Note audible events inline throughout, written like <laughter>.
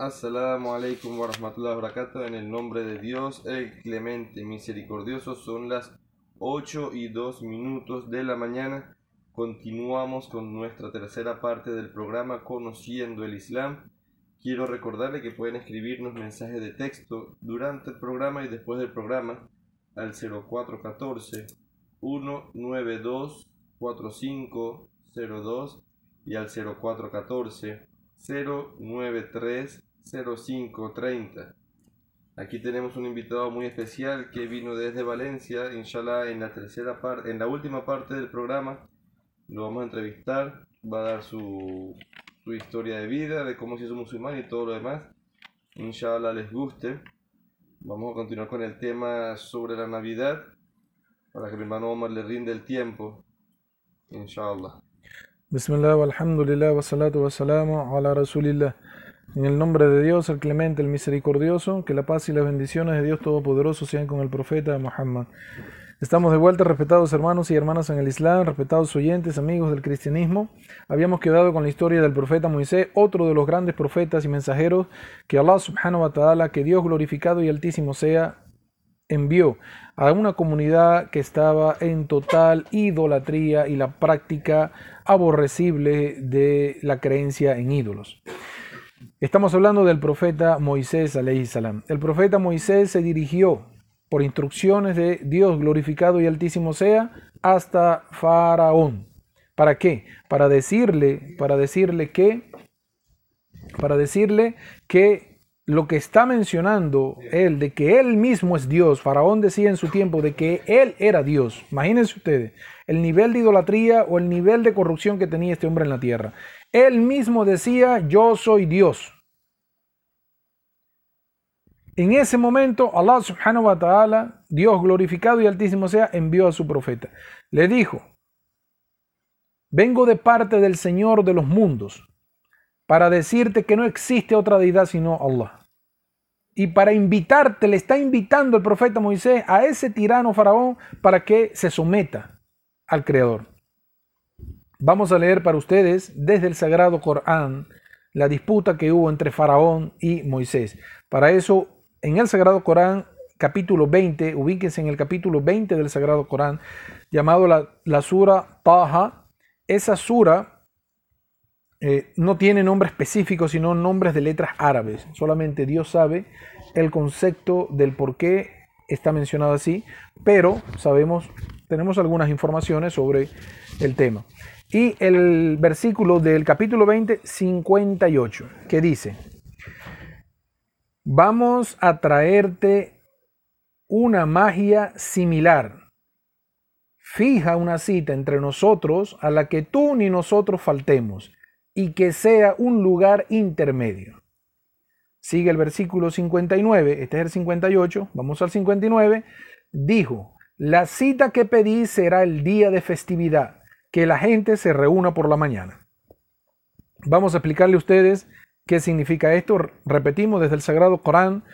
Assalamu alaikum wa rahmatullahi wa barakatuh. En el nombre de Dios, el clemente, misericordioso, son las 8 y 2 minutos de la mañana. Continuamos con nuestra tercera parte del programa Conociendo el Islam. Quiero recordarle que pueden escribirnos mensajes de texto durante el programa y después del programa al 0414 192 4502 y al 0414 093 0530. Aquí tenemos un invitado muy especial que vino desde Valencia, inshallah en la tercera parte, en la última parte del programa lo vamos a entrevistar, va a dar su, su historia de vida, de cómo se hizo musulmán y todo lo demás. Inshallah les guste. Vamos a continuar con el tema sobre la Navidad para que mi hermano Omar le rinde el tiempo. Inshallah. Bismillah, alhamdulillah, wa salatu wa salamu ala rasulillah. En el nombre de Dios, el clemente, el misericordioso, que la paz y las bendiciones de Dios Todopoderoso sean con el profeta Muhammad. Estamos de vuelta, respetados hermanos y hermanas en el Islam, respetados oyentes, amigos del cristianismo. Habíamos quedado con la historia del profeta Moisés, otro de los grandes profetas y mensajeros que Allah subhanahu wa ta'ala, que Dios glorificado y altísimo sea, envió a una comunidad que estaba en total idolatría y la práctica aborrecible de la creencia en ídolos. Estamos hablando del profeta Moisés. El profeta Moisés se dirigió por instrucciones de Dios glorificado y altísimo sea hasta Faraón. ¿Para qué? Para decirle, para decirle que, para decirle que lo que está mencionando él, de que él mismo es Dios, Faraón decía en su tiempo de que él era Dios. Imagínense ustedes el nivel de idolatría o el nivel de corrupción que tenía este hombre en la tierra. Él mismo decía, yo soy Dios. En ese momento, Allah subhanahu wa ta'ala, Dios glorificado y altísimo sea, envió a su profeta. Le dijo, vengo de parte del Señor de los mundos para decirte que no existe otra deidad sino Allah. Y para invitarte, le está invitando el profeta Moisés a ese tirano faraón para que se someta al Creador. Vamos a leer para ustedes desde el Sagrado Corán la disputa que hubo entre Faraón y Moisés. Para eso, en el Sagrado Corán, capítulo 20, ubíquense en el capítulo 20 del Sagrado Corán, llamado la, la Sura Taha. Esa sura eh, no tiene nombre específico, sino nombres de letras árabes. Solamente Dios sabe el concepto del por qué está mencionado así, pero sabemos, tenemos algunas informaciones sobre el tema y el versículo del capítulo 20, 58, que dice, vamos a traerte una magia similar. Fija una cita entre nosotros a la que tú ni nosotros faltemos y que sea un lugar intermedio. Sigue el versículo 59, este es el 58, vamos al 59. Dijo, la cita que pedí será el día de festividad que la gente se reúna por la mañana. Vamos a explicarle a ustedes qué significa esto. Repetimos desde el Sagrado Corán,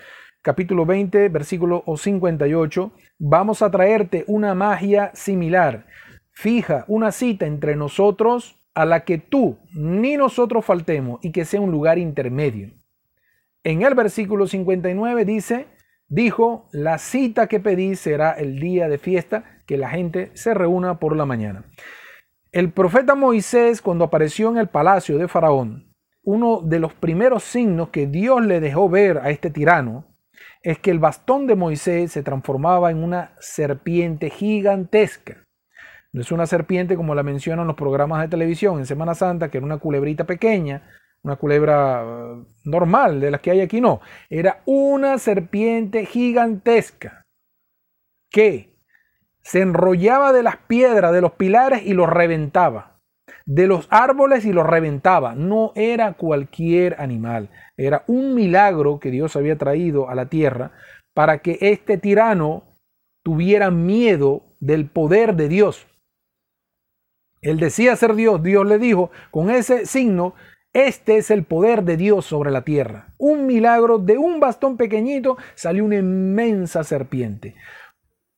capítulo 20, versículo 58. Vamos a traerte una magia similar. Fija una cita entre nosotros a la que tú ni nosotros faltemos y que sea un lugar intermedio. En el versículo 59 dice, dijo, la cita que pedí será el día de fiesta, que la gente se reúna por la mañana. El profeta Moisés, cuando apareció en el palacio de Faraón, uno de los primeros signos que Dios le dejó ver a este tirano es que el bastón de Moisés se transformaba en una serpiente gigantesca. No es una serpiente como la mencionan los programas de televisión en Semana Santa, que era una culebrita pequeña, una culebra uh, normal de las que hay aquí, no. Era una serpiente gigantesca que se enrollaba de las piedras, de los pilares y los reventaba. De los árboles y los reventaba. No era cualquier animal. Era un milagro que Dios había traído a la tierra para que este tirano tuviera miedo del poder de Dios. Él decía ser Dios. Dios le dijo, con ese signo, este es el poder de Dios sobre la tierra. Un milagro de un bastón pequeñito salió una inmensa serpiente.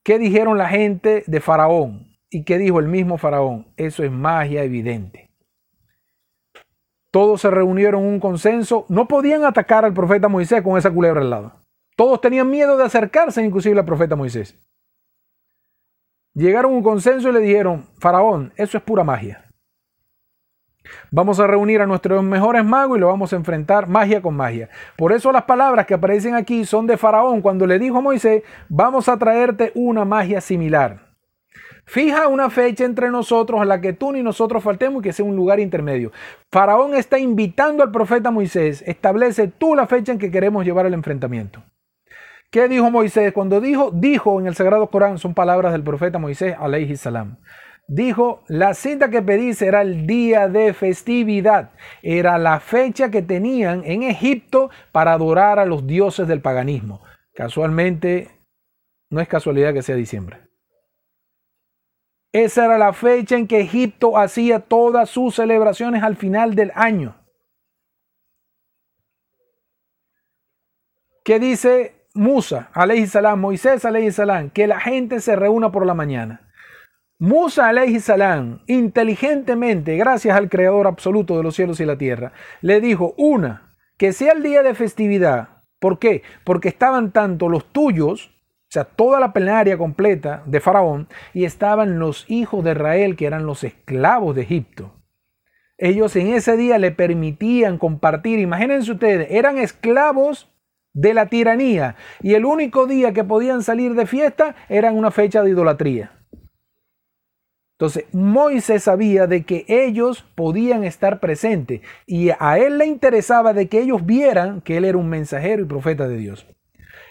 ¿Qué dijeron la gente de Faraón? ¿Y qué dijo el mismo Faraón? Eso es magia evidente. todos se reunieron en un consenso, no podían atacar al profeta Moisés con esa culebra al lado. Todos tenían miedo de acercarse inclusive al profeta Moisés. Llegaron a un consenso y le dijeron, Faraón, eso es pura magia. Vamos a reunir a nuestros mejores magos y lo vamos a enfrentar magia con magia. Por eso las palabras que aparecen aquí son de Faraón cuando le dijo a Moisés, vamos a traerte una magia similar. Fija una fecha entre nosotros a la que tú ni nosotros faltemos y que sea un lugar intermedio. Faraón está invitando al profeta Moisés, establece tú la fecha en que queremos llevar el enfrentamiento. ¿Qué dijo Moisés? Cuando dijo, dijo en el Sagrado Corán, son palabras del profeta Moisés, alayhi salam dijo, la cita que pedí será el día de festividad. Era la fecha que tenían en Egipto para adorar a los dioses del paganismo. Casualmente, no es casualidad que sea diciembre. Esa era la fecha en que Egipto hacía todas sus celebraciones al final del año. ¿Qué dice Musa, alayhi Moisés, alayhi? Que la gente se reúna por la mañana. Musa alayhi salam, inteligentemente, gracias al creador absoluto de los cielos y la tierra, le dijo, una, que sea el día de festividad. ¿Por qué? Porque estaban tanto los tuyos, o sea, toda la plenaria completa de Faraón, y estaban los hijos de Israel, que eran los esclavos de Egipto. Ellos en ese día le permitían compartir, imagínense ustedes, eran esclavos de la tiranía, y el único día que podían salir de fiesta era una fecha de idolatría. Entonces, Moisés sabía de que ellos podían estar presentes y a él le interesaba de que ellos vieran que él era un mensajero y profeta de Dios.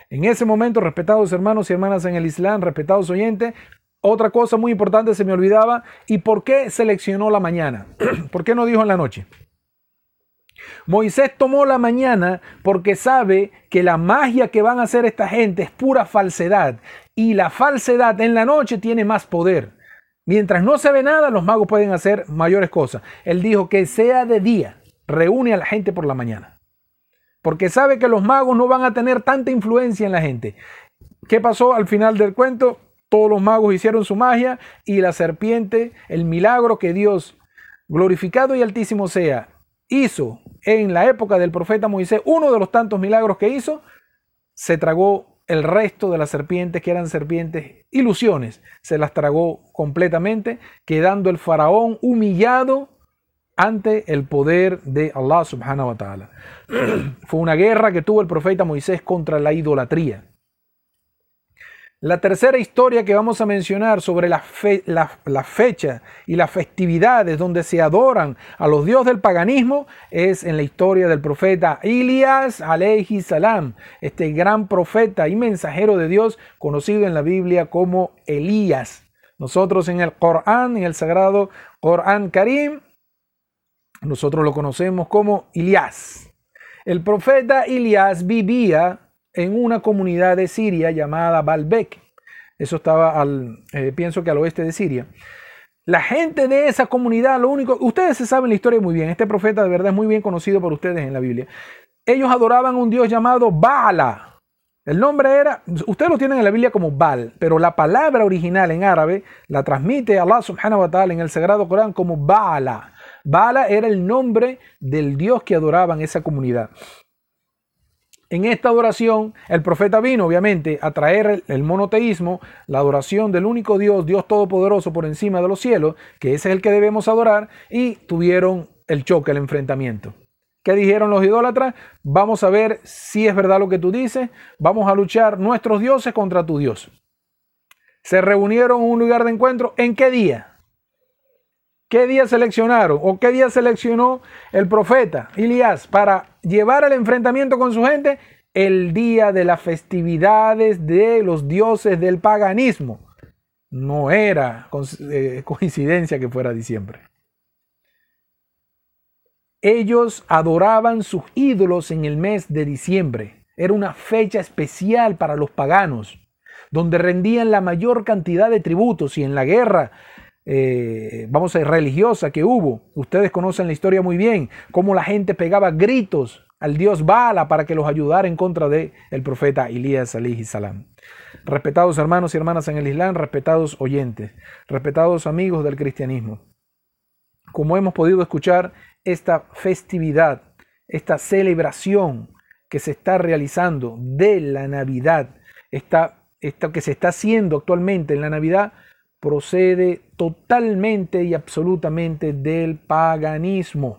En ese momento, respetados hermanos y hermanas en el Islam, respetados oyentes, otra cosa muy importante se me olvidaba, ¿y por qué seleccionó la mañana? <clears throat> ¿Por qué no dijo en la noche? Moisés tomó la mañana porque sabe que la magia que van a hacer esta gente es pura falsedad y la falsedad en la noche tiene más poder. Mientras no se ve nada, los magos pueden hacer mayores cosas. Él dijo que sea de día, reúne a la gente por la mañana. Porque sabe que los magos no van a tener tanta influencia en la gente. ¿Qué pasó al final del cuento? Todos los magos hicieron su magia y la serpiente, el milagro que Dios, glorificado y altísimo sea, hizo en la época del profeta Moisés, uno de los tantos milagros que hizo, se tragó el resto de las serpientes, que eran serpientes ilusiones, se las tragó completamente, quedando el faraón humillado ante el poder de Allah subhanahu wa ta'ala. <clears throat> Fue una guerra que tuvo el profeta Moisés contra la idolatría. La tercera historia que vamos a mencionar sobre la, fecha y las festividades donde se adoran a los dioses del paganismo es en la historia del profeta Ilias salam, este gran profeta y mensajero de Dios conocido en la Biblia como Elías. Nosotros en el Corán, en el sagrado Corán Karim, nosotros lo conocemos como Ilias. El profeta Ilias vivía en una comunidad de Siria llamada Baalbek. Eso estaba al, eh, pienso que al oeste de Siria. La gente de esa comunidad, lo único, ustedes se saben la historia muy bien, este profeta de verdad es muy bien conocido por ustedes en la Biblia. Ellos adoraban un dios llamado Baala. El nombre era, ustedes lo tienen en la Biblia como Baal, pero la palabra original en árabe la transmite Allah subhanahu wa ta'ala en el Sagrado Corán como Baala. Baala era el nombre del dios que adoraban esa comunidad. En esta adoración, el profeta vino, obviamente, a traer el monoteísmo, la adoración del único Dios, Dios Todopoderoso por encima de los cielos, que ese es el que debemos adorar, y tuvieron el choque, el enfrentamiento. ¿Qué dijeron los idólatras? Vamos a ver si es verdad lo que tú dices, vamos a luchar nuestros dioses contra tu Dios. Se reunieron en un lugar de encuentro, ¿en qué día? ¿Qué día seleccionaron o qué día seleccionó el profeta Elías para llevar el enfrentamiento con su gente? El día de las festividades de los dioses del paganismo. No era eh, coincidencia que fuera diciembre. Ellos adoraban sus ídolos en el mes de diciembre. Era una fecha especial para los paganos, donde rendían la mayor cantidad de tributos y en la guerra eh, vamos a decir, religiosa que hubo. Ustedes conocen la historia muy bien, cómo la gente pegaba gritos al dios Bala para que los ayudara en contra del el profeta Elías y salam. Respetados hermanos y hermanas en el Islam, respetados oyentes, respetados amigos del cristianismo. como hemos podido escuchar, esta festividad, esta celebración que se está realizando de la Navidad, esta, esta que se está haciendo actualmente en la Navidad, procede totalmente y absolutamente del paganismo.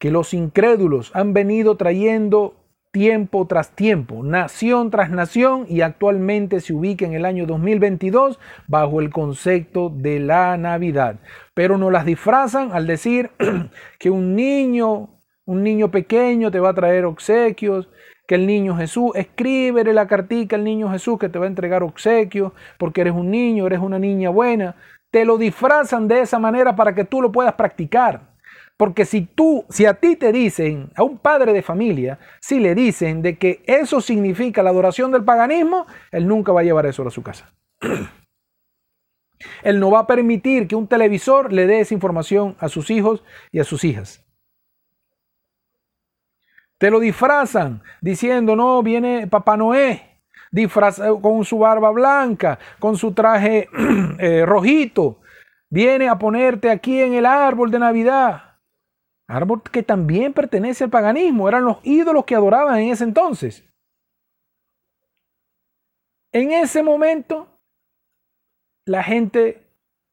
Que los incrédulos han venido trayendo tiempo tras tiempo, nación tras nación y actualmente se ubica en el año 2022 bajo el concepto de la Navidad. Pero no las disfrazan al decir <clears throat> que un niño, un niño pequeño te va a traer obsequios, que el niño Jesús, escríbele la cartica al niño Jesús que te va a entregar obsequios porque eres un niño, eres una niña buena. Te lo disfrazan de esa manera para que tú lo puedas practicar. Porque si tú, si a ti te dicen, a un padre de familia, si le dicen de que eso significa la adoración del paganismo, él nunca va a llevar eso a su casa. <clears throat> Él no va a permitir que un televisor le dé esa información a sus hijos y a sus hijas. Te lo disfrazan diciendo, no, viene Papá Noé, disfrazado con su barba blanca, con su traje <clears throat> eh, rojito, viene a ponerte aquí en el árbol de Navidad. Árbol que también pertenece al paganismo, eran los ídolos que adoraban en ese entonces. En ese momento, la gente,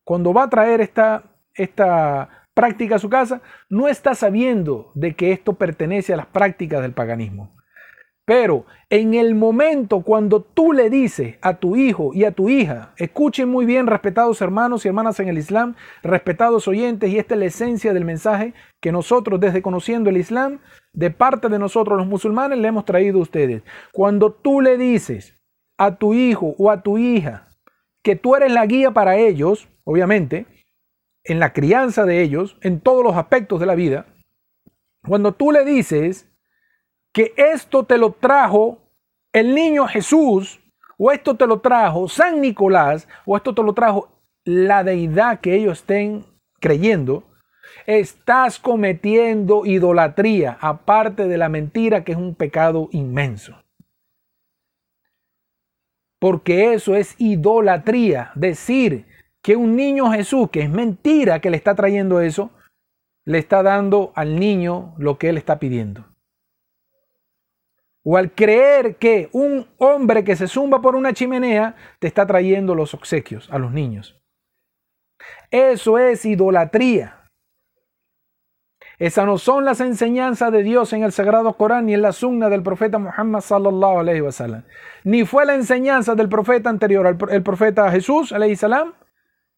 cuando va a traer esta, esta práctica a su casa, no está sabiendo de que esto pertenece a las prácticas del paganismo. Pero en el momento cuando tú le dices a tu hijo y a tu hija, escuchen muy bien, respetados hermanos y hermanas en el Islam, respetados oyentes, y esta es la esencia del mensaje que nosotros desde conociendo el Islam, de parte de nosotros los musulmanes, le hemos traído a ustedes. Cuando tú le dices a tu hijo o a tu hija que tú eres la guía para ellos, obviamente, en la crianza de ellos, en todos los aspectos de la vida, cuando tú le dices, que esto te lo trajo el niño Jesús, o esto te lo trajo San Nicolás, o esto te lo trajo la deidad que ellos estén creyendo, estás cometiendo idolatría, aparte de la mentira que es un pecado inmenso. Porque eso es idolatría, decir que un niño Jesús, que es mentira que le está trayendo eso, le está dando al niño lo que él está pidiendo o al creer que un hombre que se zumba por una chimenea te está trayendo los obsequios a los niños. Eso es idolatría. Esas no son las enseñanzas de Dios en el Sagrado Corán ni en la sunna del profeta Muhammad sallallahu alaihi wasallam. Ni fue la enseñanza del profeta anterior, el profeta Jesús alaihi salam,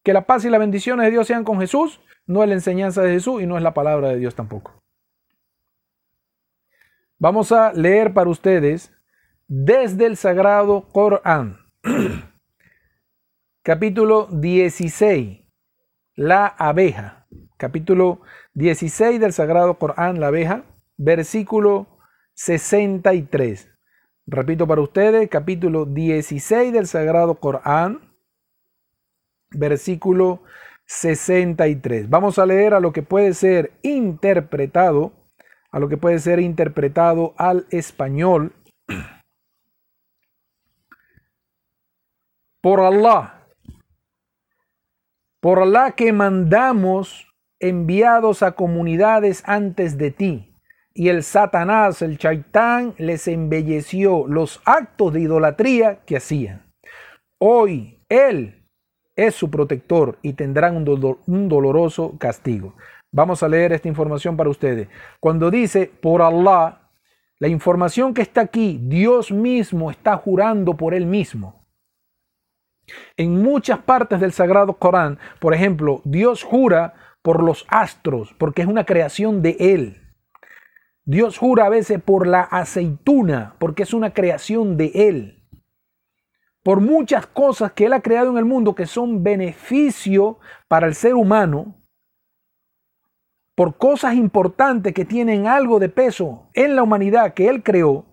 que la paz y las bendiciones de Dios sean con Jesús. No es la enseñanza de Jesús y no es la palabra de Dios tampoco. Vamos a leer para ustedes desde el Sagrado Corán, <clears throat> capítulo 16, la abeja, capítulo 16 del Sagrado Corán, la abeja, versículo 63. Repito para ustedes, capítulo 16 del Sagrado Corán, versículo 63. Vamos a leer a lo que puede ser interpretado a lo que puede ser interpretado al español por Allah. Por Allah que mandamos enviados a comunidades antes de ti. Y el Satanás, el Chaitán, les embelleció los actos de idolatría que hacían. Hoy Él es su protector y tendrán un, un doloroso castigo. Vamos a leer esta información para ustedes. Cuando dice por Allah, la información que está aquí, Dios mismo está jurando por Él mismo. En muchas partes del Sagrado Corán, por ejemplo, Dios jura por los astros, porque es una creación de Él. Dios jura a veces por la aceituna, porque es una creación de Él. Por muchas cosas que Él ha creado en el mundo que son beneficio para el ser humano, por cosas importantes que tienen algo de peso en la humanidad que Él creó,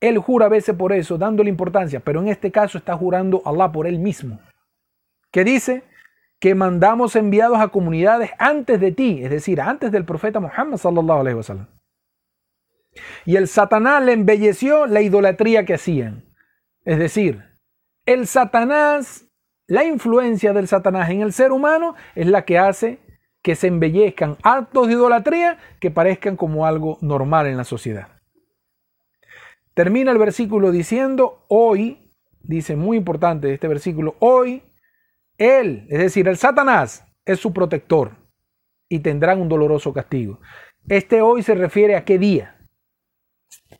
Él jura a veces por eso, dándole importancia, pero en este caso está jurando Allah por Él mismo. Que dice que mandamos enviados a comunidades antes de ti, es decir, antes del profeta Muhammad sallallahu alaihi wasallam. Y el Satanás le embelleció la idolatría que hacían. Es decir, el Satanás, la influencia del Satanás en el ser humano es la que hace que se embellezcan, actos de idolatría que parezcan como algo normal en la sociedad. Termina el versículo diciendo, hoy, dice muy importante este versículo, hoy él, es decir, el Satanás, es su protector y tendrán un doloroso castigo. Este hoy se refiere a qué día.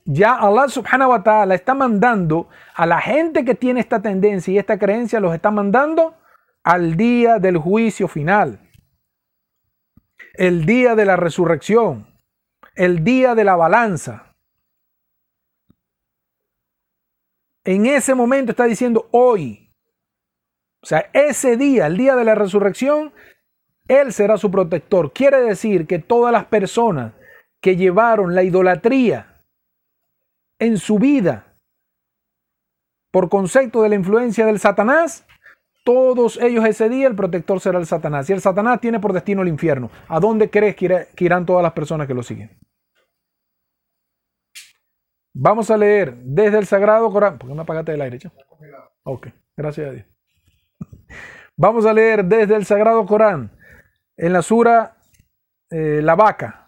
Ya Allah subhanahu wa ta'ala está mandando a la gente que tiene esta tendencia y esta creencia, los está mandando al día del juicio final. El día de la resurrección. El día de la balanza. En ese momento está diciendo hoy. O sea, ese día, el día de la resurrección, Él será su protector. Quiere decir que todas las personas que llevaron la idolatría en su vida por concepto de la influencia del Satanás, todos ellos ese día el protector será el Satanás. Y el Satanás tiene por destino el infierno. ¿A dónde crees que, irán todas las personas que lo siguen? Vamos a leer desde el Sagrado Corán. ¿Por qué me apagaste el aire? Ok, gracias a Dios. Vamos a leer desde el Sagrado Corán en la Sura eh, La Vaca,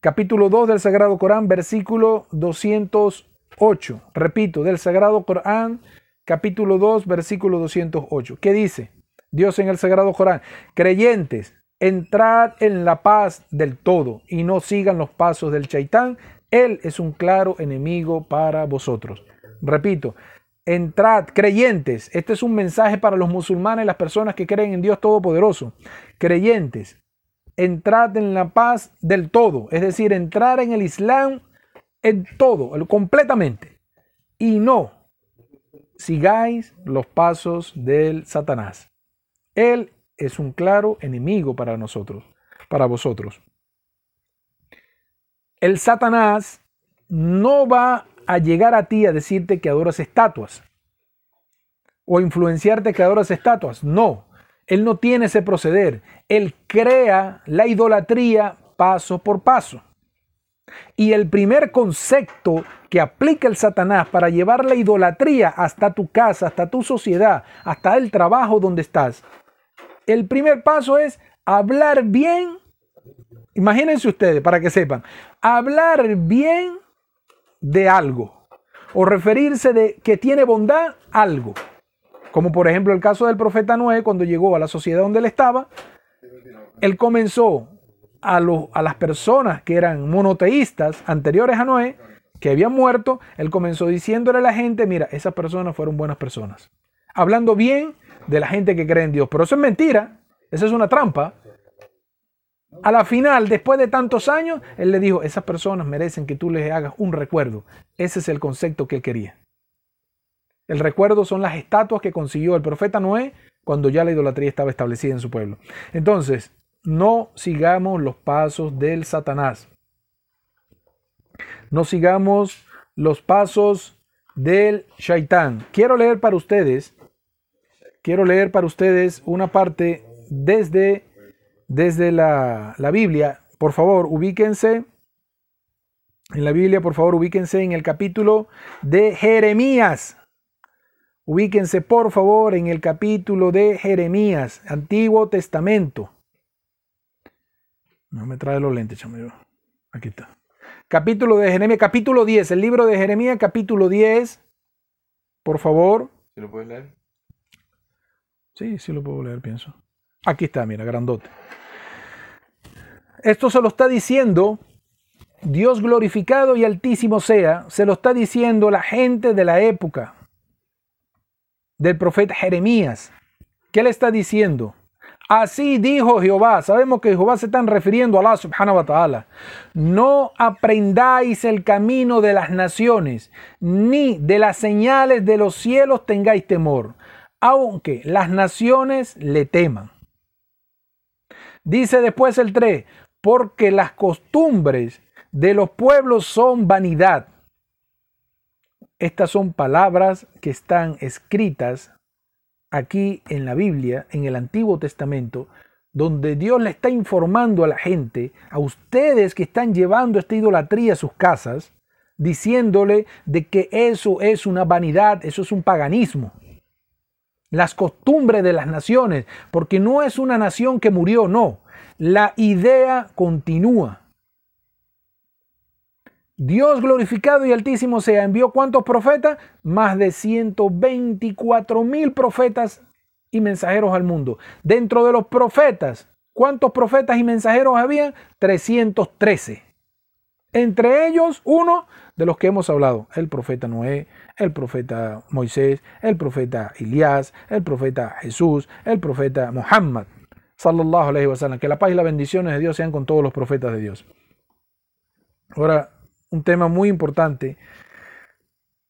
capítulo 2 del Sagrado Corán, versículo 208. Repito, del Sagrado Corán, capítulo 2, versículo 208. ¿Qué dice? Dios en el Sagrado Corán, creyentes, entrad en la paz del todo y no sigan los pasos del chaitán. Él es un claro enemigo para vosotros. Repito, entrad, creyentes. Este es un mensaje para los musulmanes, las personas que creen en Dios Todopoderoso. Creyentes, entrad en la paz del todo, es decir, entrar en el Islam en todo, completamente. Y no sigáis los pasos del Satanás. Él es un claro enemigo para nosotros, para vosotros. El Satanás no va a llegar a ti a decirte que adoras estatuas o influenciarte que adoras estatuas. No, él no tiene ese proceder. Él crea la idolatría paso por paso. Y el primer concepto que aplica el Satanás para llevar la idolatría hasta tu casa, hasta tu sociedad, hasta el trabajo donde estás, el primer paso es hablar bien. Imagínense ustedes, para que sepan, hablar bien de algo o referirse de que tiene bondad algo. Como por ejemplo el caso del profeta Noé, cuando llegó a la sociedad donde él estaba, él comenzó a, a las personas que eran monoteístas anteriores a Noé, que habían muerto, él comenzó diciéndole a la gente, mira, esas personas fueron buenas personas. Hablando bien de la gente que cree en Dios. Pero eso es mentira, eso es una trampa. A la final, después de tantos años, él le dijo, esas personas merecen que tú les hagas un recuerdo. Ese es el concepto que él quería. El recuerdo son las estatuas que consiguió el profeta Noé cuando ya la idolatría estaba establecida en su pueblo. Entonces, no sigamos los pasos del Satanás. No sigamos los pasos del Shaitán. Quiero leer para ustedes, quiero leer para ustedes una parte desde, desde la, la Biblia. Por favor, ubíquense en la Biblia, por favor, ubíquense en el capítulo de Jeremías. Ubíquense por favor en el capítulo de Jeremías, Antiguo Testamento. No me trae los lentes, chamo. Aquí está. Capítulo de Jeremías, capítulo 10, el libro de Jeremías, capítulo 10. Por favor. ¿Sí lo puedes leer? Sí, sí lo puedo leer, pienso. Aquí está, mira, grandote. Esto se lo está diciendo Dios glorificado y altísimo sea, se lo está diciendo la gente de la época, del profeta Jeremías. ¿Qué le está diciendo? Así dijo Jehová. Sabemos que Jehová se está refiriendo a Allah subhanahu wa ta'ala. No aprendáis el camino de las naciones, ni de las señales de los cielos tengáis temor, aunque las naciones le teman. Dice después el 3, porque las costumbres de los pueblos son vanidad estas son palabras que están escritas aquí en la Biblia, en el Antiguo Testamento, donde Dios le está informando a la gente, a ustedes que están llevando esta idolatría a sus casas, diciéndole de que eso es una vanidad, eso es un paganismo. Las costumbres de las naciones, porque no es una nación que murió, no. La idea continúa. Dios glorificado y altísimo sea, envió cuántos profetas? Más de 124 mil profetas y mensajeros al mundo. Dentro de los profetas, ¿cuántos profetas y mensajeros había? 313. Entre ellos, uno de los que hemos hablado, el profeta Noé, el profeta Moisés, el profeta Elías, el profeta Jesús, el profeta Muhammad. Sallallahu alayhi wa sallam. Que la paz y las bendiciones de Dios sean con todos los profetas de Dios. Ahora, un tema muy importante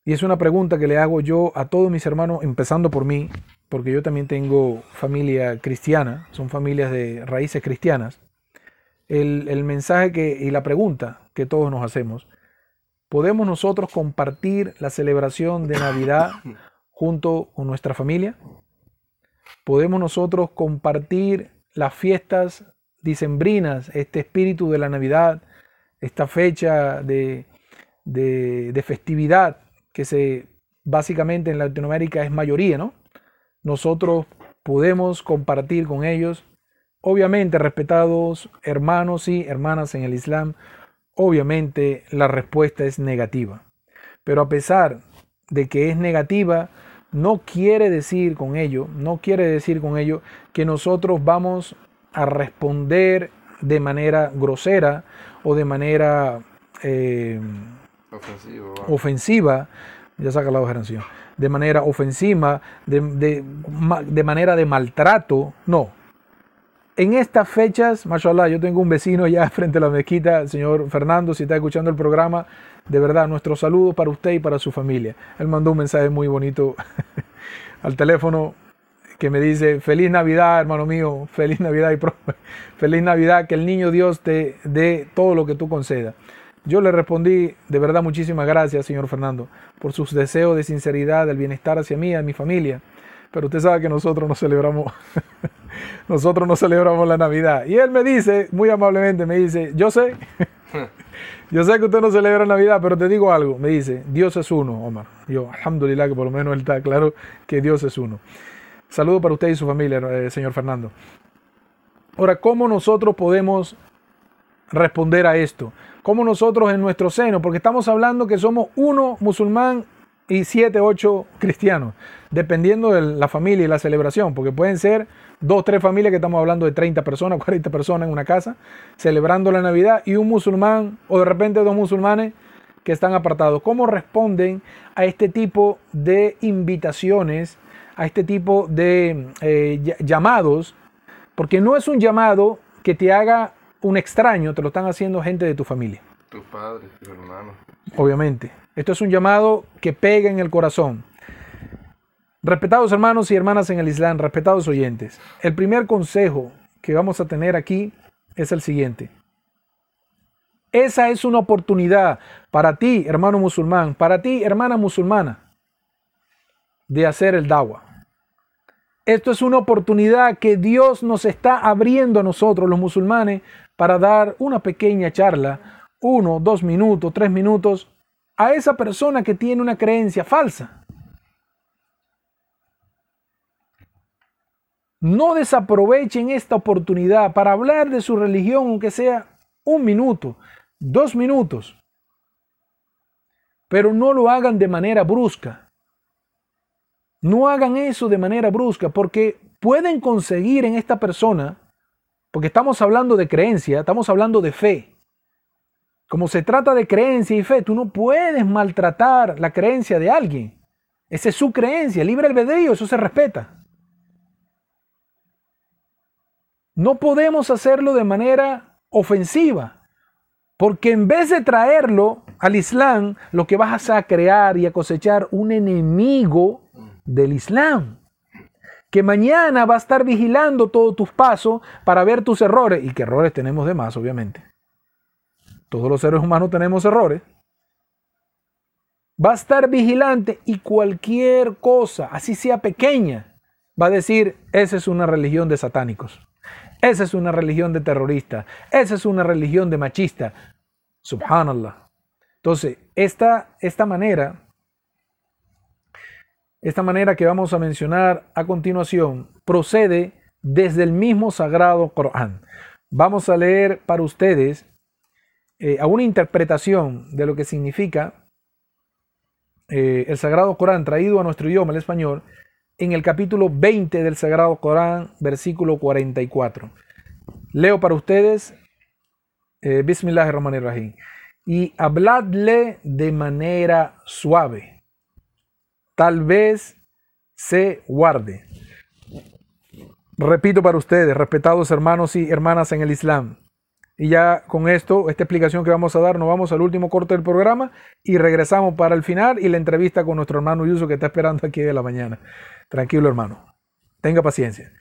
y es una pregunta que le hago yo a todos mis hermanos, empezando por mí, porque yo también tengo familia cristiana, son familias de raíces cristianas. El, el mensaje que, y la pregunta que todos nos hacemos, ¿podemos nosotros compartir la celebración de Navidad junto con nuestra familia? ¿Podemos nosotros compartir las fiestas dicembrinas, este espíritu de la Navidad, esta fecha de, festividad que se básicamente en Latinoamérica es mayoría, ¿no? Nosotros podemos compartir con ellos, obviamente respetados hermanos y hermanas en el Islam, obviamente la respuesta es negativa. Pero a pesar de que es negativa, no quiere decir con ello, no quiere decir con ello que nosotros vamos a responder de manera grosera o de manera eh, ofensiva, ya saca la generación, de manera ofensiva, de, de, manera de maltrato, no. En estas fechas, mashallah, yo tengo un vecino ya <laughs> frente a la mezquita, el señor Fernando, si está escuchando el programa, de verdad, nuestro saludo para usted y para su familia. Él mandó un mensaje muy bonito <laughs> al teléfono que me dice, feliz Navidad, hermano mío, feliz Navidad y <laughs> feliz Navidad, que el niño Dios te dé todo lo que tú concedas. Yo le respondí, de verdad, muchísimas gracias, señor Fernando, por sus deseos de sinceridad, del bienestar hacia mí, a mi familia. Pero usted sabe que nosotros no celebramos, <laughs> nosotros no celebramos la Navidad. Y él me dice, muy amablemente, me dice, yo sé, <laughs> yo sé que usted no celebra Navidad, pero te digo algo. Me dice, Dios es uno, Omar. Yo, alhamdulillah, que por lo menos él está claro que Dios es uno. Saludo para usted y su familia, eh, señor Fernando. Ahora, ¿cómo nosotros podemos responder a esto? ¿Cómo nosotros en nuestro seno? Porque estamos hablando que somos uno musulmán y siete, ocho cristianos, dependiendo de la familia y la celebración, porque pueden ser dos, tres familias que estamos hablando de 30 personas, <laughs> 40 personas en una casa, celebrando la Navidad y un musulmán o de repente dos musulmanes que están apartados. ¿Cómo responden a este tipo de invitaciones a este tipo de eh, llamados, porque no es un llamado que te haga un extraño, te lo están haciendo gente de tu familia. Tus padres, tus hermanos. Obviamente. Esto es un llamado que pega en el corazón. Respetados hermanos y hermanas en el Islam, respetados oyentes, el primer consejo que vamos a tener aquí es el siguiente. Esa es una oportunidad para ti, hermano musulmán, para ti, hermana musulmana, de hacer el dawa. Esto es una oportunidad que Dios nos está abriendo a nosotros, los musulmanes, para dar una pequeña charla, uno, dos minutos, tres minutos, a esa persona que tiene una creencia falsa. No desaprovechen esta oportunidad para hablar de su religión, aunque sea un minuto, dos minutos. Pero no lo hagan de manera brusca. No hagan eso de manera brusca porque pueden conseguir en esta persona, porque estamos hablando de creencia, estamos hablando de fe. Como se trata de creencia y fe, tú no puedes maltratar la creencia de alguien. Esa es su creencia, libre albedrío, eso se respeta. No podemos hacerlo de manera ofensiva, porque en vez de traerlo al Islam, lo que vas a crear y a cosechar un enemigo del Islam, que mañana va a estar vigilando todos tus pasos para ver tus errores, y que errores tenemos de más, obviamente. Todos los seres humanos tenemos errores. Va a estar vigilante y cualquier cosa, así sea pequeña, va a decir, esa es una religión de satánicos, esa es una religión de terroristas, esa es una religión de machistas. Subhanallah. Entonces, esta, esta manera esta manera que vamos a mencionar a continuación procede desde el mismo sagrado Corán. vamos a leer para ustedes eh, a una interpretación de lo que significa eh, el Sagrado Corán traído a nuestro idioma, el español, en el capítulo 20 del Sagrado Corán, versículo 44. Leo para ustedes, eh, Bismillahirrahmanirrahim, y habladle de manera suave, tal vez se guarde. Repito para ustedes, respetados hermanos y hermanas en el Islam, y ya con esto, esta explicación que vamos a dar, nos vamos al último corte del programa y regresamos para el final y la entrevista con nuestro hermano Yuso que está esperando aquí de la mañana. Tranquilo, hermano. Tenga paciencia.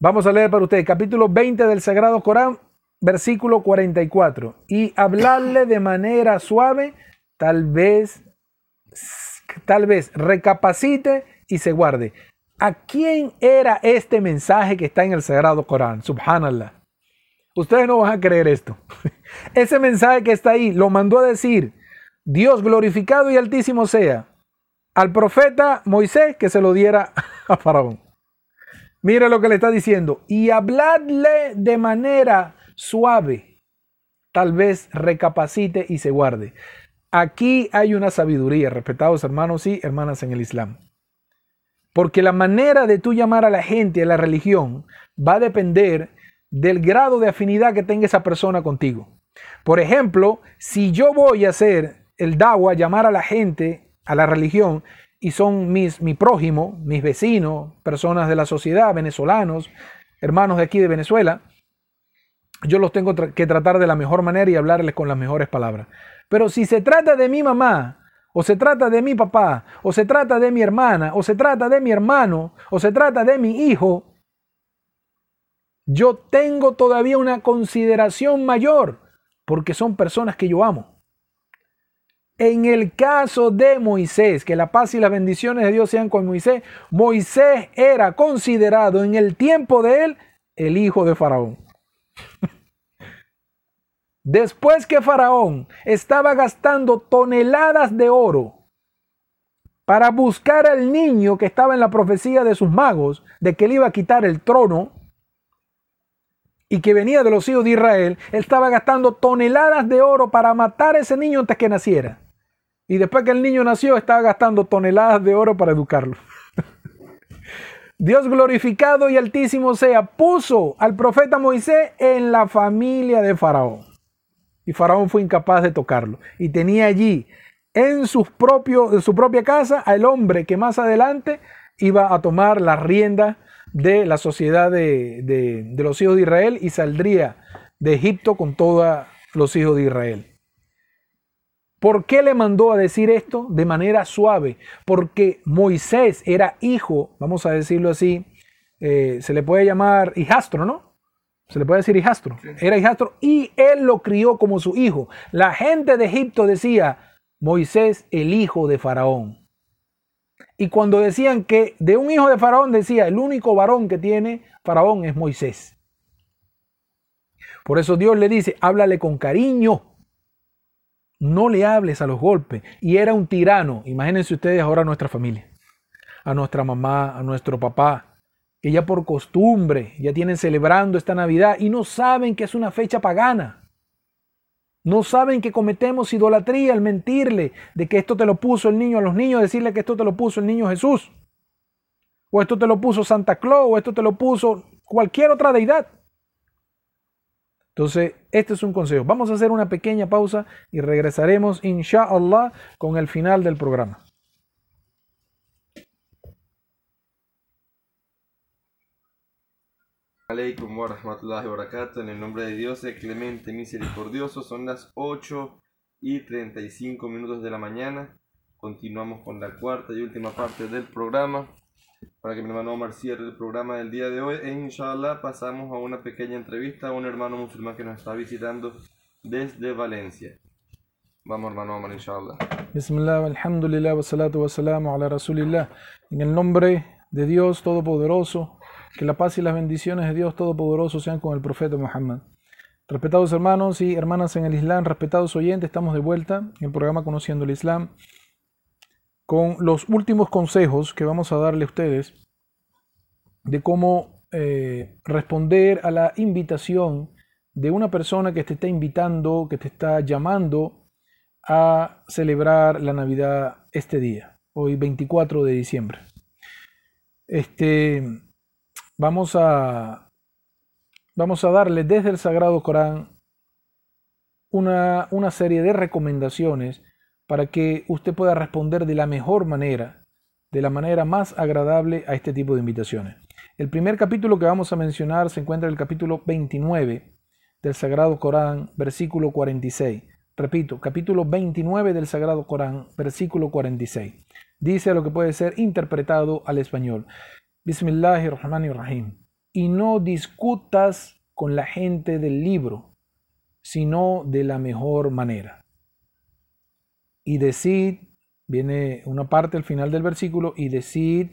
Vamos a leer para usted capítulo 20 del Sagrado Corán, versículo 44. Y hablarle de manera suave, tal vez, tal vez recapacite y se guarde. ¿A quién era este mensaje que está en el Sagrado Corán? Subhanallah. Ustedes no van a creer esto. <laughs> Ese mensaje que está ahí lo mandó a decir Dios glorificado y altísimo sea al profeta Moisés que se lo diera <laughs> a Faraón. Mira lo que le está diciendo. Y habladle de manera suave. Tal vez recapacite y se guarde. Aquí hay una sabiduría, respetados hermanos y hermanas en el Islam. Porque la manera de tú llamar a la gente a la religión va a depender del grado de afinidad que tenga esa persona contigo. Por ejemplo, si yo voy a hacer el dawa, llamar a la gente a la religión, y son mis, mi prójimo, mis vecinos, personas de la sociedad, venezolanos, hermanos de aquí de Venezuela, yo los tengo que tratar de la mejor manera y hablarles con las mejores palabras. Pero si se trata de mi mamá, o se trata de mi papá, o se trata de mi hermana, o se trata de mi hermano, o se trata de mi hijo, yo tengo todavía una consideración mayor porque son personas que yo amo. En el caso de Moisés, que la paz y las bendiciones de Dios sean con Moisés, Moisés era considerado en el tiempo de él el hijo de Faraón. Después que Faraón estaba gastando toneladas de oro para buscar al niño que estaba en la profecía de sus magos de que él iba a quitar el trono, y que venía de los hijos de Israel, él estaba gastando toneladas de oro para matar a ese niño antes que naciera. Y después que el niño nació, estaba gastando toneladas de oro para educarlo. <laughs> Dios glorificado y altísimo sea, puso al profeta Moisés en la familia de Faraón. Y Faraón fue incapaz de tocarlo. Y tenía allí en, sus en su propia casa al hombre que más adelante iba a tomar la rienda de la sociedad de, los hijos de Israel y saldría de Egipto con todos los hijos de Israel. ¿Por qué le mandó a decir esto de manera suave? Porque Moisés era hijo, vamos a decirlo así, eh, se le puede llamar hijastro, ¿no? Se le puede decir hijastro. Era hijastro y él lo crió como su hijo. La gente de Egipto decía, Moisés el hijo de Faraón. Y cuando decían que de un hijo de Faraón decía, el único varón que tiene Faraón es Moisés. Por eso Dios le dice, háblale con cariño. No le hables a los golpes. Y era un tirano. Imagínense ustedes ahora a nuestra familia, a nuestra mamá, a nuestro papá, que ya por costumbre ya tienen celebrando esta Navidad y no saben que es una fecha pagana. No saben que cometemos idolatría al mentirle de que esto te lo puso el niño a los niños, decirle que esto te lo puso el niño Jesús. O esto te lo puso Santa Claus, o esto te lo puso cualquier otra deidad. Entonces, este es un consejo. Vamos a hacer una pequeña pausa y regresaremos, inshallah, con el final del programa. Aleikum wa rahmatullahi wa barakatuh. En el nombre de Dios, el clemente, misericordioso, son las 8 y 35 minutos de la mañana. Continuamos con la cuarta y última parte del programa. Para que mi hermano Omar cierre el programa del día de hoy. E inshallah pasamos a una pequeña entrevista a un hermano musulmán que nos está visitando desde Valencia. Vamos hermano Omar, inshallah. Bismillah, alhamdulillah, wa salatu wa salamu ala rasulillah. En el nombre de Dios Todopoderoso que la paz y las bendiciones de Dios Todopoderoso sean con el profeta Muhammad. Respetados hermanos y hermanas en el Islam, respetados oyentes, estamos de vuelta en el programa Conociendo el Islam con los últimos consejos que vamos a darle a ustedes de cómo eh, responder a la invitación de una persona que te está invitando, que te está llamando a celebrar la Navidad este día, hoy 24 de diciembre. Este, vamos a, vamos a darle desde el Sagrado Corán una, una serie de recomendaciones para que usted pueda responder de la mejor manera, de la manera más agradable a este tipo de invitaciones. El primer capítulo que vamos a mencionar se encuentra en el capítulo 29 del Sagrado Corán, versículo 46. Repito, capítulo 29 del Sagrado Corán, versículo 46. Dice lo que puede ser interpretado al español. Bismillahirrahmanirrahim. Y no discutas con la gente del libro, sino de la mejor manera. Y decid, viene una parte al final del versículo, y decid,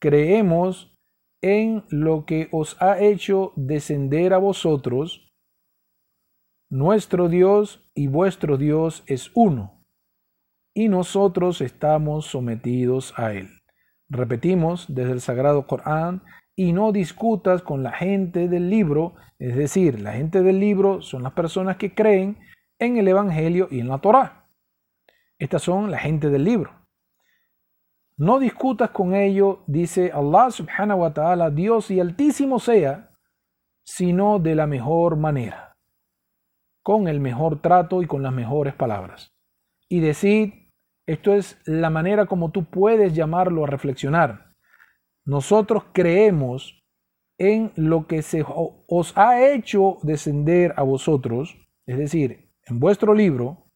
creemos en lo que os ha hecho descender a vosotros nuestro Dios y vuestro Dios es uno, y nosotros estamos sometidos a Él. Repetimos desde el Sagrado Corán, y no discutas con la gente del libro, es decir, la gente del libro son las personas que creen en el Evangelio y en la Torá. Estas son la gente del libro. No discutas con ellos, dice Allah subhanahu wa ta'ala, Dios y altísimo sea, sino de la mejor manera con el mejor trato y con las mejores palabras. Y decid, esto es la manera como tú puedes llamarlo a reflexionar. Nosotros creemos en lo que se os ha hecho descender a vosotros, es decir, en vuestro libro,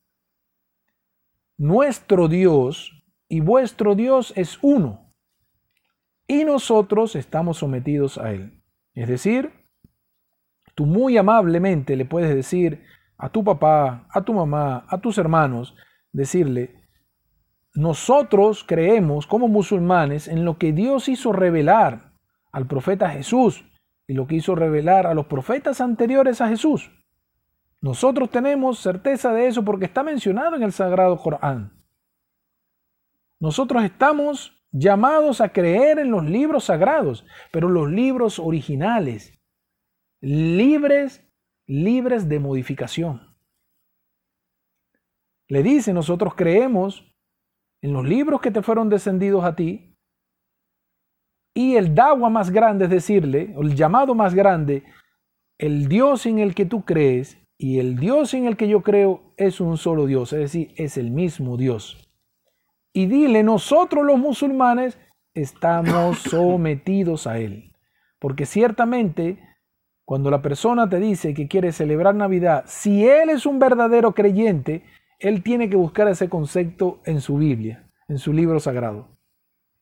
nuestro Dios y vuestro Dios es uno, y nosotros estamos sometidos a Él. Es decir, tú muy amablemente le puedes decir, a tu papá, a tu mamá, a tus hermanos, decirle, nosotros creemos como musulmanes en lo que Dios hizo revelar al profeta Jesús y lo que hizo revelar a los profetas anteriores a Jesús. Nosotros tenemos certeza de eso porque está mencionado en el Sagrado Corán. Nosotros estamos llamados a creer en los libros sagrados, pero los libros originales, libres libres de modificación. Le dice, nosotros creemos en los libros que te fueron descendidos a ti y el dawa más grande es decirle, el llamado más grande, el Dios en el que tú crees y el Dios en el que yo creo es un solo Dios, es decir, es el mismo Dios. Y dile, nosotros los musulmanes estamos <coughs> sometidos a Él, porque ciertamente cuando la persona te dice que quiere celebrar Navidad, si él es un verdadero creyente, él tiene que buscar ese concepto en su Biblia, en su libro sagrado.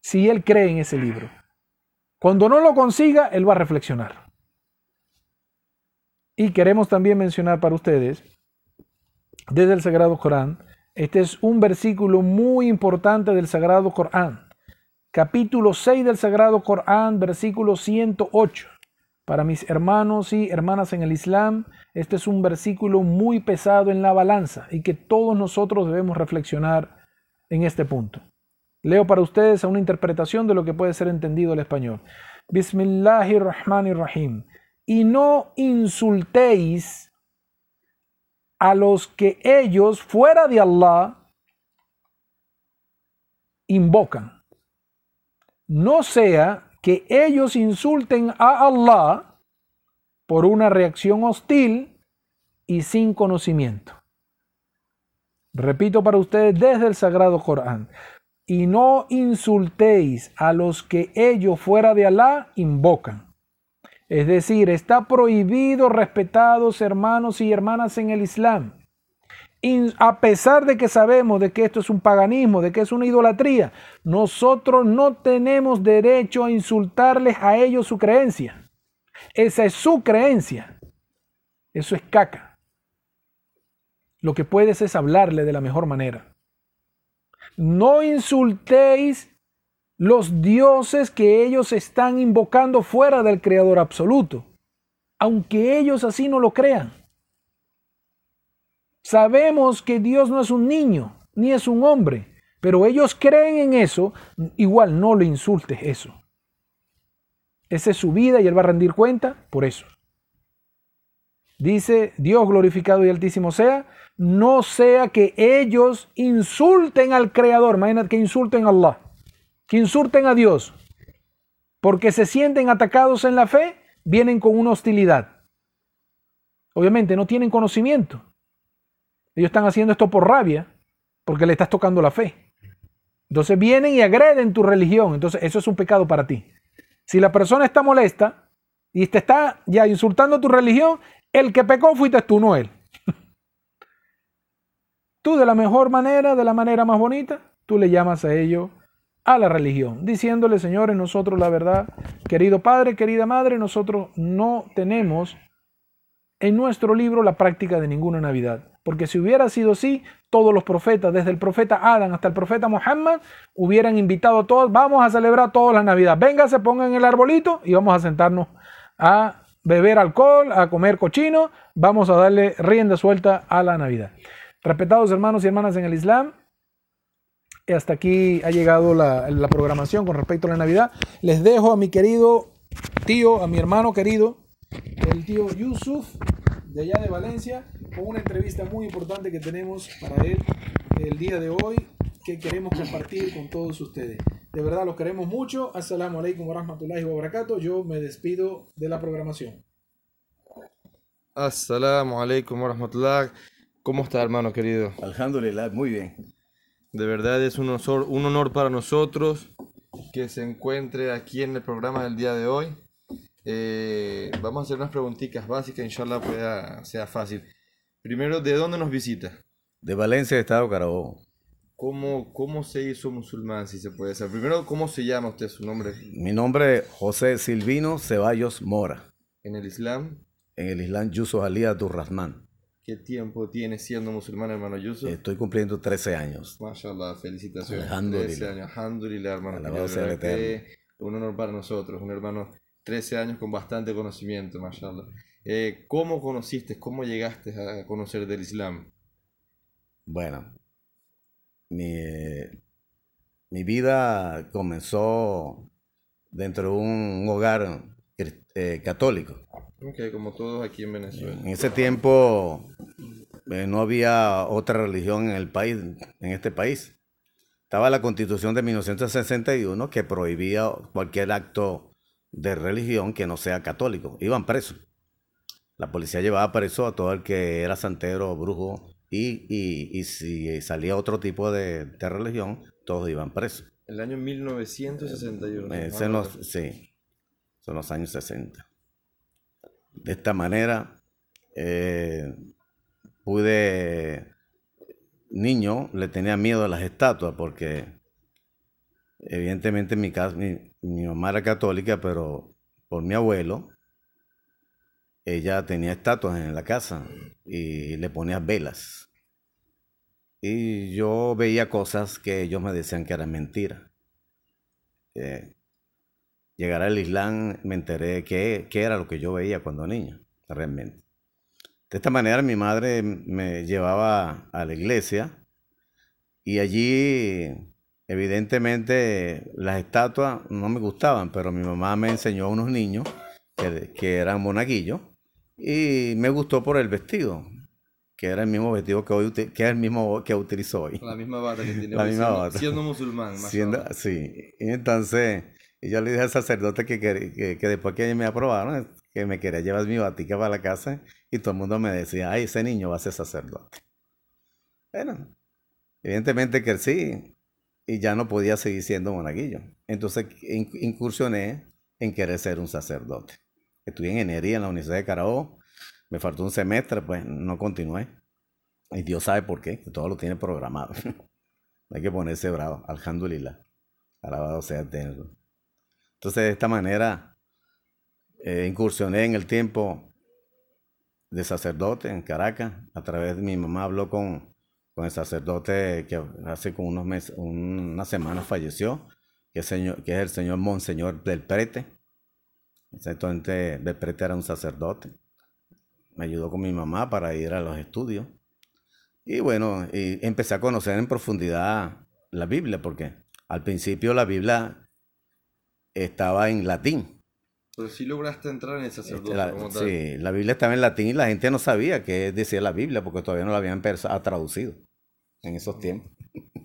Si él cree en ese libro. Cuando no lo consiga, él va a reflexionar. Y queremos también mencionar para ustedes, desde el Sagrado Corán, este es un versículo muy importante del Sagrado Corán. Capítulo 6 del Sagrado Corán, versículo 108. Para mis hermanos y hermanas en el Islam, este es un versículo muy pesado en la balanza y que todos nosotros debemos reflexionar en este punto. Leo para ustedes una interpretación de lo que puede ser entendido el español. Bismillahirrahmanirrahim. Y no insultéis a los que ellos fuera de Allah invocan. No sea que ellos insulten a Allah por una reacción hostil y sin conocimiento. Repito para ustedes desde el Sagrado Corán. Y no insultéis a los que ellos fuera de Alá invocan. Es decir, está prohibido, respetados hermanos y hermanas en el Islam, a pesar de que sabemos de que esto es un paganismo, de que es una idolatría, nosotros no tenemos derecho a insultarles a ellos su creencia. Esa es su creencia. Eso es caca. Lo que puedes es hablarle de la mejor manera. No insultéis los dioses que ellos están invocando fuera del Creador absoluto, aunque ellos así no lo crean. Sabemos que Dios no es un niño, ni es un hombre, pero ellos creen en eso, igual no le insultes eso. Esa es su vida y él va a rendir cuenta por eso. Dice, Dios glorificado y altísimo sea, no sea que ellos insulten al Creador, imagínate que insulten a Allah, que insulten a Dios, porque se sienten atacados en la fe, vienen con una hostilidad. Obviamente no tienen conocimiento. Ellos están haciendo esto por rabia, porque le estás tocando la fe. Entonces vienen y agreden tu religión. Entonces eso es un pecado para ti. Si la persona está molesta y te está ya insultando tu religión, el que pecó fuiste tú, no él. <laughs> tú de la mejor manera, de la manera más bonita, tú le llamas a ello a la religión, diciéndole, señores, nosotros la verdad, querido padre, querida madre, nosotros no tenemos en nuestro libro la práctica de ninguna Navidad. Porque si hubiera sido así, todos los profetas, desde el profeta Adán hasta el profeta Muhammad, hubieran invitado a todos, vamos a celebrar toda la Navidad. Véngase, pongan el arbolito y vamos a sentarnos a beber alcohol, a comer cochino, vamos a darle rienda suelta a la Navidad. Respetados hermanos y hermanas en el Islam, hasta aquí ha llegado la, la programación con respecto a la Navidad. Les dejo a mi querido tío, a mi hermano querido, el tío Yusuf, de allá de Valencia, con una entrevista muy importante que tenemos para él el día de hoy, que queremos compartir con todos ustedes. De verdad, los queremos mucho. Assalamu alaikum wa rahmatullahi wa barakatuh. Yo me despido de la programación. Assalamu alaikum wa rahmatullahi. ¿Cómo está, hermano querido? Alhamdulillah, muy bien. De verdad es un honor, un honor para nosotros que se encuentre aquí en el programa del día de hoy. Eh, vamos a hacer unas preguntitas básicas, inshallah pueda, sea fácil. Primero, ¿de dónde nos visita? De Valencia, Estado Carabobo. ¿Cómo, ¿Cómo se hizo musulmán, si se puede saber? Primero, ¿cómo se llama usted, su nombre? Mi nombre es José Silvino Ceballos Mora. ¿En el Islam? En el Islam, Yusuf Ali Abdurrahman. ¿Qué tiempo tiene siendo musulmán, hermano Yusuf? Estoy cumpliendo 13 años. Mashallah, felicitaciones. Alhamdulillah. 13 años, alhamdulillah, hermano. Alabado sea el. Un honor para nosotros, un hermano 13 años con bastante conocimiento, mashallah. Eh, ¿Cómo conociste, cómo llegaste a conocer del Islam? Bueno, mi, mi vida comenzó dentro de un hogar eh, católico. Como todos aquí en Venezuela. En ese tiempo eh, no había otra religión en el país, en este país. Estaba la constitución de 1961 que prohibía cualquier acto de religión que no sea católico. Iban presos. La policía llevaba preso a todo el que era santero o brujo y, y- y si salía otro tipo de, de religión, todos iban presos. El año 1961. Eh, son los, sí, son los años 60. De esta manera, eh, pude, niño, le tenía miedo a las estatuas porque evidentemente en mi casa, mi, mi mamá era católica, pero por mi abuelo, ella tenía estatuas en la casa y le ponía velas. Y yo veía cosas que ellos me decían que eran mentiras eh, llegar al Islam me enteré que, que era lo que yo veía cuando niño, realmente. De esta manera mi madre me llevaba a la iglesia y allí evidentemente las estatuas no me gustaban, pero mi mamá me enseñó a unos niños que, que eran monaguillos y me gustó por el vestido, que era el mismo vestido que hoy que es el mismo que utilizo hoy. La misma bata que tiene La hoy, misma siendo, bata. siendo musulmán. mashallah. Siendo, sí, y entonces yo le dije al sacerdote que, que, que después que me aprobaron, que me quería llevar mi batica para la casa y todo el mundo me decía, ay, ese niño va a ser sacerdote. Bueno, evidentemente que sí, y ya no podía seguir siendo monaguillo. Entonces in- incursioné en querer ser un sacerdote. Estudié ingeniería en la Universidad de Carabobo, me faltó un semestre, pues no continué. Y Dios sabe por qué, que todo lo tiene programado. <laughs> Hay que ponerse bravo, alhamdulillah. Alabado sea el. Entonces, de esta manera, eh, incursioné en el tiempo de sacerdote en Caracas. A través de mi mamá habló con, con el sacerdote que hace como unos meses, una semana falleció, que señor, que es el señor Monseñor del Prete. Exactamente, Prete era un sacerdote. Me ayudó con mi mamá para ir a los estudios. Y bueno, y empecé a conocer en profundidad la Biblia, porque al principio la Biblia estaba en latín. Pero sí lograste entrar en el sacerdocio La- como tal. sí, la Biblia estaba en latín y la gente no sabía qué decía la Biblia porque todavía no la habían ah, traducido en esos tiempos.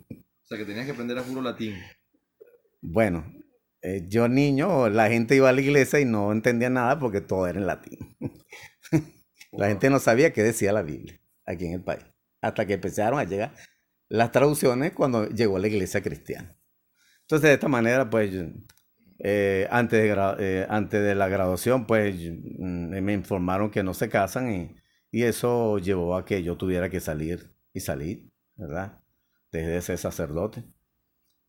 O sea, que tenías que aprender a puro latín. Bueno, eh, yo niño, la gente iba a la iglesia y no entendía nada porque todo era en latín. <laughs> La gente no sabía qué decía la Biblia aquí en el país. Hasta que empezaron a llegar las traducciones cuando llegó la iglesia cristiana. Entonces, de esta manera, pues, eh, antes, de eh, antes de la graduación, pues, mm, me informaron que no se casan y, y eso llevó a que yo tuviera que salir y salir, ¿verdad? Dejé de ser sacerdote.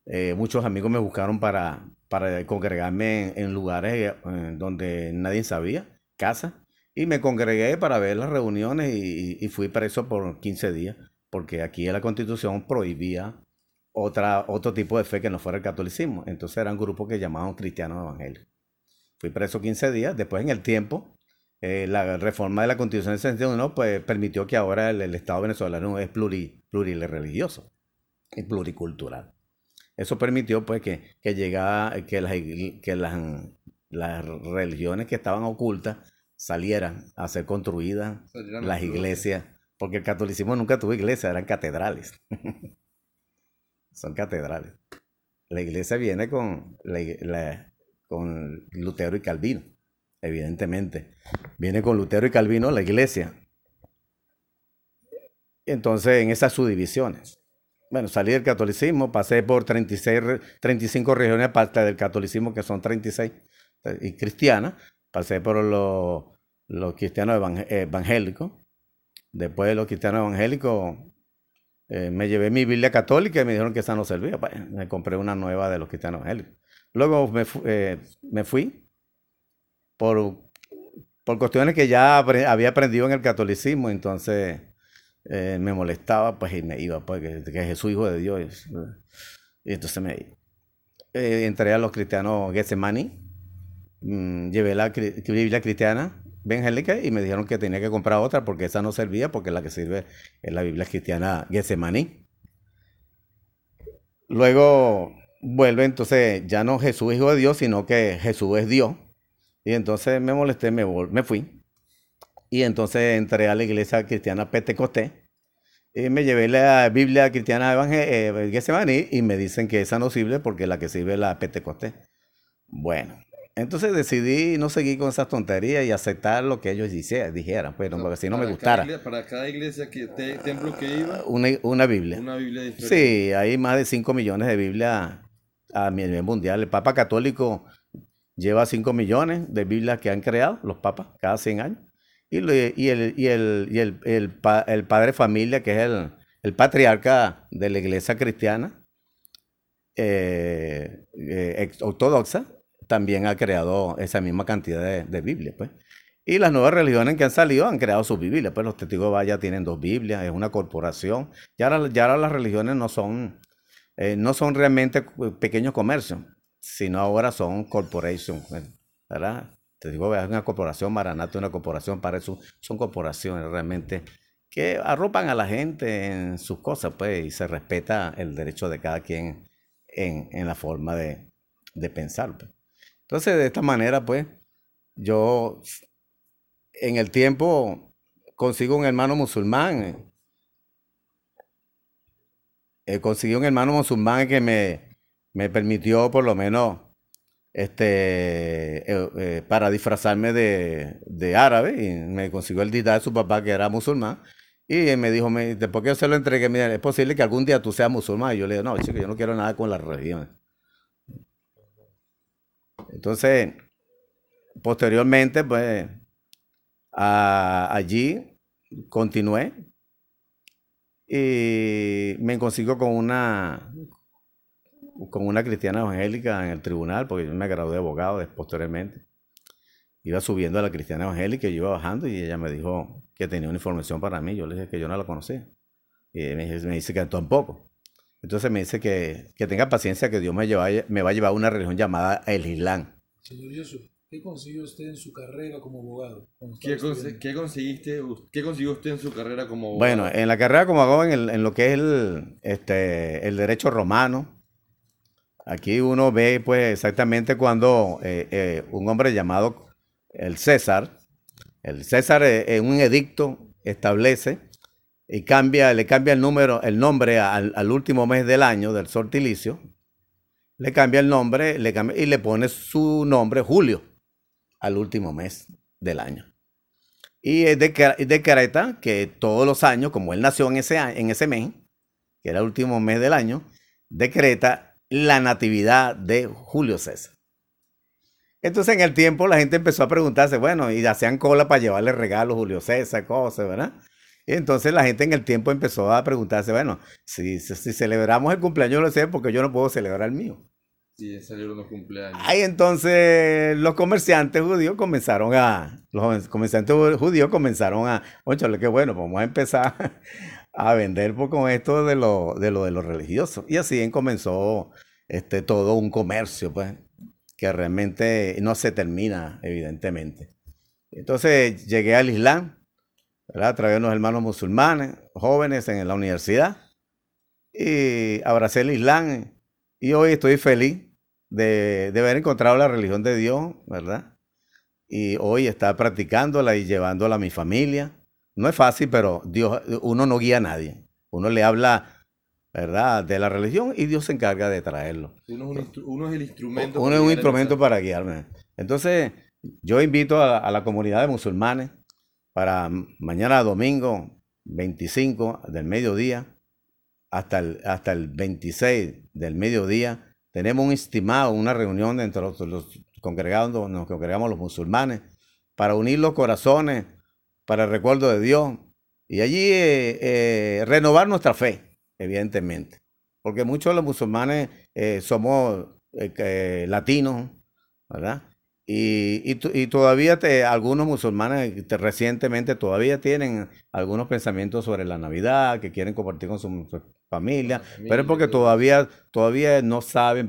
Eh, muchos amigos me buscaron para, para congregarme en, lugares eh, donde nadie sabía, casa, y me congregué para ver las reuniones y, fui preso por 15 días, porque aquí la constitución prohibía otra, otro tipo de fe que no fuera el catolicismo. Entonces eran grupos que llamaban cristianos evangélicos. Fui preso 15 días, después en el tiempo, eh, la reforma de la constitución del 61 pues, permitió que ahora el, el Estado venezolano es pluri, plurireligioso y pluricultural. Eso permitió pues que, que llegara, que, las, que las, las religiones que estaban ocultas salieran a ser construidas, las iglesias, porque el catolicismo nunca tuvo iglesia, eran catedrales. <laughs> Son catedrales. La iglesia viene con, la- con Lutero y Calvino, evidentemente. Viene con Lutero y Calvino la iglesia. Entonces, en esas subdivisiones. Bueno, salí del catolicismo, pasé por 36, re- 35 regiones aparte del catolicismo, que son 36, eh, y cristianas. Pasé por los, los cristianos evang- evangélicos. Después de los cristianos evangélicos, eh, me llevé mi Biblia católica y me dijeron que esa no servía. Pues, me compré una nueva de los cristianos evangélicos. Luego me, eh, me fui por, por cuestiones que ya había aprendido en el catolicismo, entonces eh, me molestaba, pues y me iba, pues que, Jesús hijo de Dios. Y entonces me. Eh, entré a los cristianos Getsemani, mm, llevé la Biblia cristiana evangélica y me dijeron que tenía que comprar otra porque esa no servía, porque la que sirve es la Biblia cristiana Getsemani. Luego vuelve entonces ya no Jesús hijo de Dios, sino que Jesús es Dios. Y entonces me molesté, me, me fui. Y entonces entré a la iglesia cristiana Pentecostés. Y me llevé la Biblia cristiana evangélica Getsemani y me dicen que esa no sirve porque la que sirve es la Pentecostés. Bueno, entonces decidí no seguir con esas tonterías y aceptar lo que ellos dice- dijeran, pero porque si no me cada gustara. igle- para cada iglesia, que, te- templo que iba, Una, una Biblia. una Biblia diferente. Sí, hay más de 5 millones de Biblias a nivel mundial. El Papa Católico lleva 5 millones de Biblias que han creado los papas cada 100 años. Y, lo- y el, y el, y el, el pa- el padre familia, que es el, patriarca de la iglesia cristiana eh, eh, ortodoxa, también ha creado esa misma cantidad de, de Biblias. Pues. Y las nuevas religiones que han salido han creado sus Biblias. Pues los testigos de Jehová ya tienen dos Biblias, es una corporación. Ya ahora, ya ahora las religiones no son, eh, no son realmente pequeños comercios, sino ahora son corporations, ¿verdad? Digo, es una corporación, Maranata una corporación, para eso son corporaciones realmente que arropan a la gente en sus cosas, pues, y se respeta el derecho de cada quien en, en la forma de, de pensar. pues. Entonces, de esta manera, pues, yo en el tiempo consigo un hermano musulmán. eh, conseguí un hermano musulmán que me, me permitió por lo menos este eh, eh, para disfrazarme de, de árabe y me consiguió el dita de su papá que era musulmán y me dijo, me, después que yo se lo entregué, mira, es posible que algún día tú seas musulmán. Y yo le digo, no, chico, yo no quiero nada con la religión. Entonces, posteriormente, pues, allí continué y me consigo con una con una cristiana evangélica en el tribunal, porque yo me gradué de abogado posteriormente. Iba subiendo a la cristiana evangélica y yo iba bajando y ella me dijo que tenía una información para mí. Yo le dije que yo no la conocía. Y me, dice- me dice que tampoco. Entonces me dice que, que tenga paciencia, que Dios me, lleva, me va a llevar a una religión llamada el Islam. Señor Yusuf, ¿qué consiguió usted en su carrera como abogado? ¿Qué, estudiando? qué conseguiste, qué consiguió usted en su carrera como abogado? Bueno, en la carrera como abogado, en, el- en lo que es el, este, el derecho romano, Aquí uno ve pues exactamente cuando eh, eh, un hombre llamado el César, el César en un edicto establece y cambia, le cambia el número, el nombre al, al último mes del año del sortilicio, le cambia el nombre le cambia, y le pone su nombre Julio al último mes del año. Y decreta que todos los años, como él nació en ese, en ese mes, que era el último mes del año, decreta la natividad de Julio César. Entonces en el tiempo la gente empezó a preguntarse, bueno, y hacían cola para llevarle regalos Julio César, cosas, ¿verdad? Y entonces la gente en el tiempo empezó a preguntarse, bueno, si, si, celebramos el cumpleaños lo sé porque yo no puedo celebrar el mío. Sí, salieron los cumpleaños. Ahí entonces los comerciantes judíos comenzaron a, los comerciantes judíos comenzaron a, oye, qué bueno, vamos a empezar <laughs> a vender con esto de lo, de lo de los religiosos. Y así comenzó este, todo un comercio, pues, que realmente no se termina, evidentemente. Entonces llegué al Islam, ¿verdad? A través de unos hermanos musulmanes, jóvenes en la universidad, y abracé el Islam y hoy estoy feliz de, haber encontrado la religión de Dios, ¿verdad? Y hoy está practicándola y llevándola a mi familia. No es fácil, pero Dios, uno no guía a nadie. Uno le habla, ¿verdad?, de la religión y Dios se encarga de traerlo. Uno es, el instrumento. Uno es un instrumento para guiarme. Entonces, yo invito a, a la comunidad de musulmanes para mañana domingo 25 del mediodía hasta el, hasta el 26 del mediodía, tenemos un estimado, una reunión entre los, los congregados, nos congregamos los musulmanes, para unir los corazones, para el recuerdo de Dios, y allí eh, eh, renovar nuestra fe, evidentemente. Porque muchos de los musulmanes eh, somos latinos, ¿verdad? Y, y, todavía te, algunos musulmanes recientemente todavía tienen algunos pensamientos sobre la Navidad, que quieren compartir con su, familia, pero es porque todavía, todavía no saben,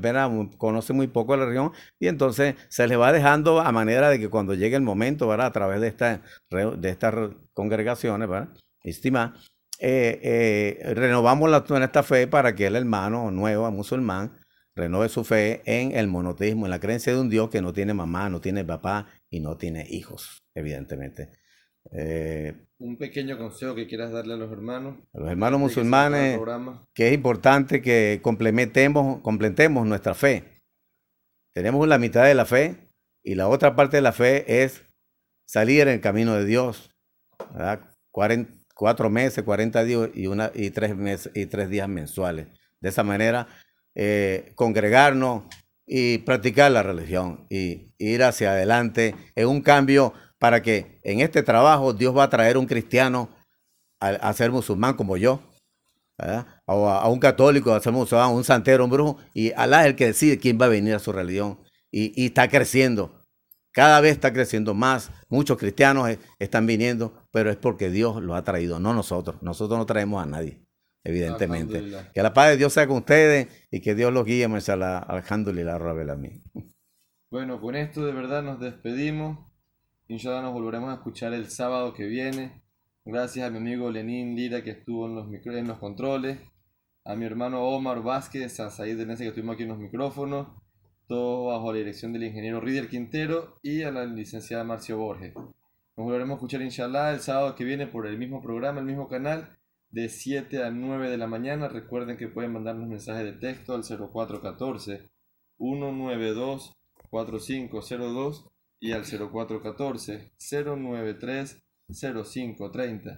conocen muy poco la región y entonces se les va dejando a manera de que cuando llegue el momento, ¿verdad? a través de, esta, de estas congregaciones, ¿verdad? estima, eh, eh, renovamos la, esta fe para que el hermano nuevo, musulmán, renove su fe en el monoteísmo, en la creencia de un Dios que no tiene mamá, no tiene papá y no tiene hijos, evidentemente. Eh, un pequeño consejo que quieras darle a los hermanos. A los hermanos musulmanes, que es importante que complementemos, completemos nuestra fe. Tenemos la mitad de la fe y la otra parte de la fe es salir en el camino de Dios. Cuatro meses, 40 días y, y, tres y tres días mensuales. De esa manera eh, congregarnos y practicar la religión y ir hacia adelante en un cambio para que en este trabajo Dios va a traer un cristiano a, ser musulmán como yo, o a, un católico a ser musulmán, un santero, un brujo, y Alá es el que decide quién va a venir a su religión y, y está creciendo. Cada vez está creciendo más. Muchos cristianos eh, están viniendo, pero es porque Dios lo ha traído, no nosotros. Nosotros no traemos a nadie evidentemente. Que la paz de Dios sea con ustedes y que Dios los guíe, alhamdulillah, rabel a mí. Bueno, con esto de verdad nos despedimos. Inshallah nos volveremos a escuchar el sábado que viene. Gracias a mi amigo Lenín Lira que estuvo en los, en los controles. A mi hermano Omar Vázquez, a Said Denese que estuvimos aquí en los micrófonos. Todo bajo la dirección del ingeniero Rider Quintero y a la licenciada Marcio Borges. Nos volveremos a escuchar inshallah el sábado que viene por el mismo programa, el mismo canal de 7 a 9 de la mañana. Recuerden que pueden mandarnos mensajes de texto al 0414 192 4502 y al 0414 093 0530.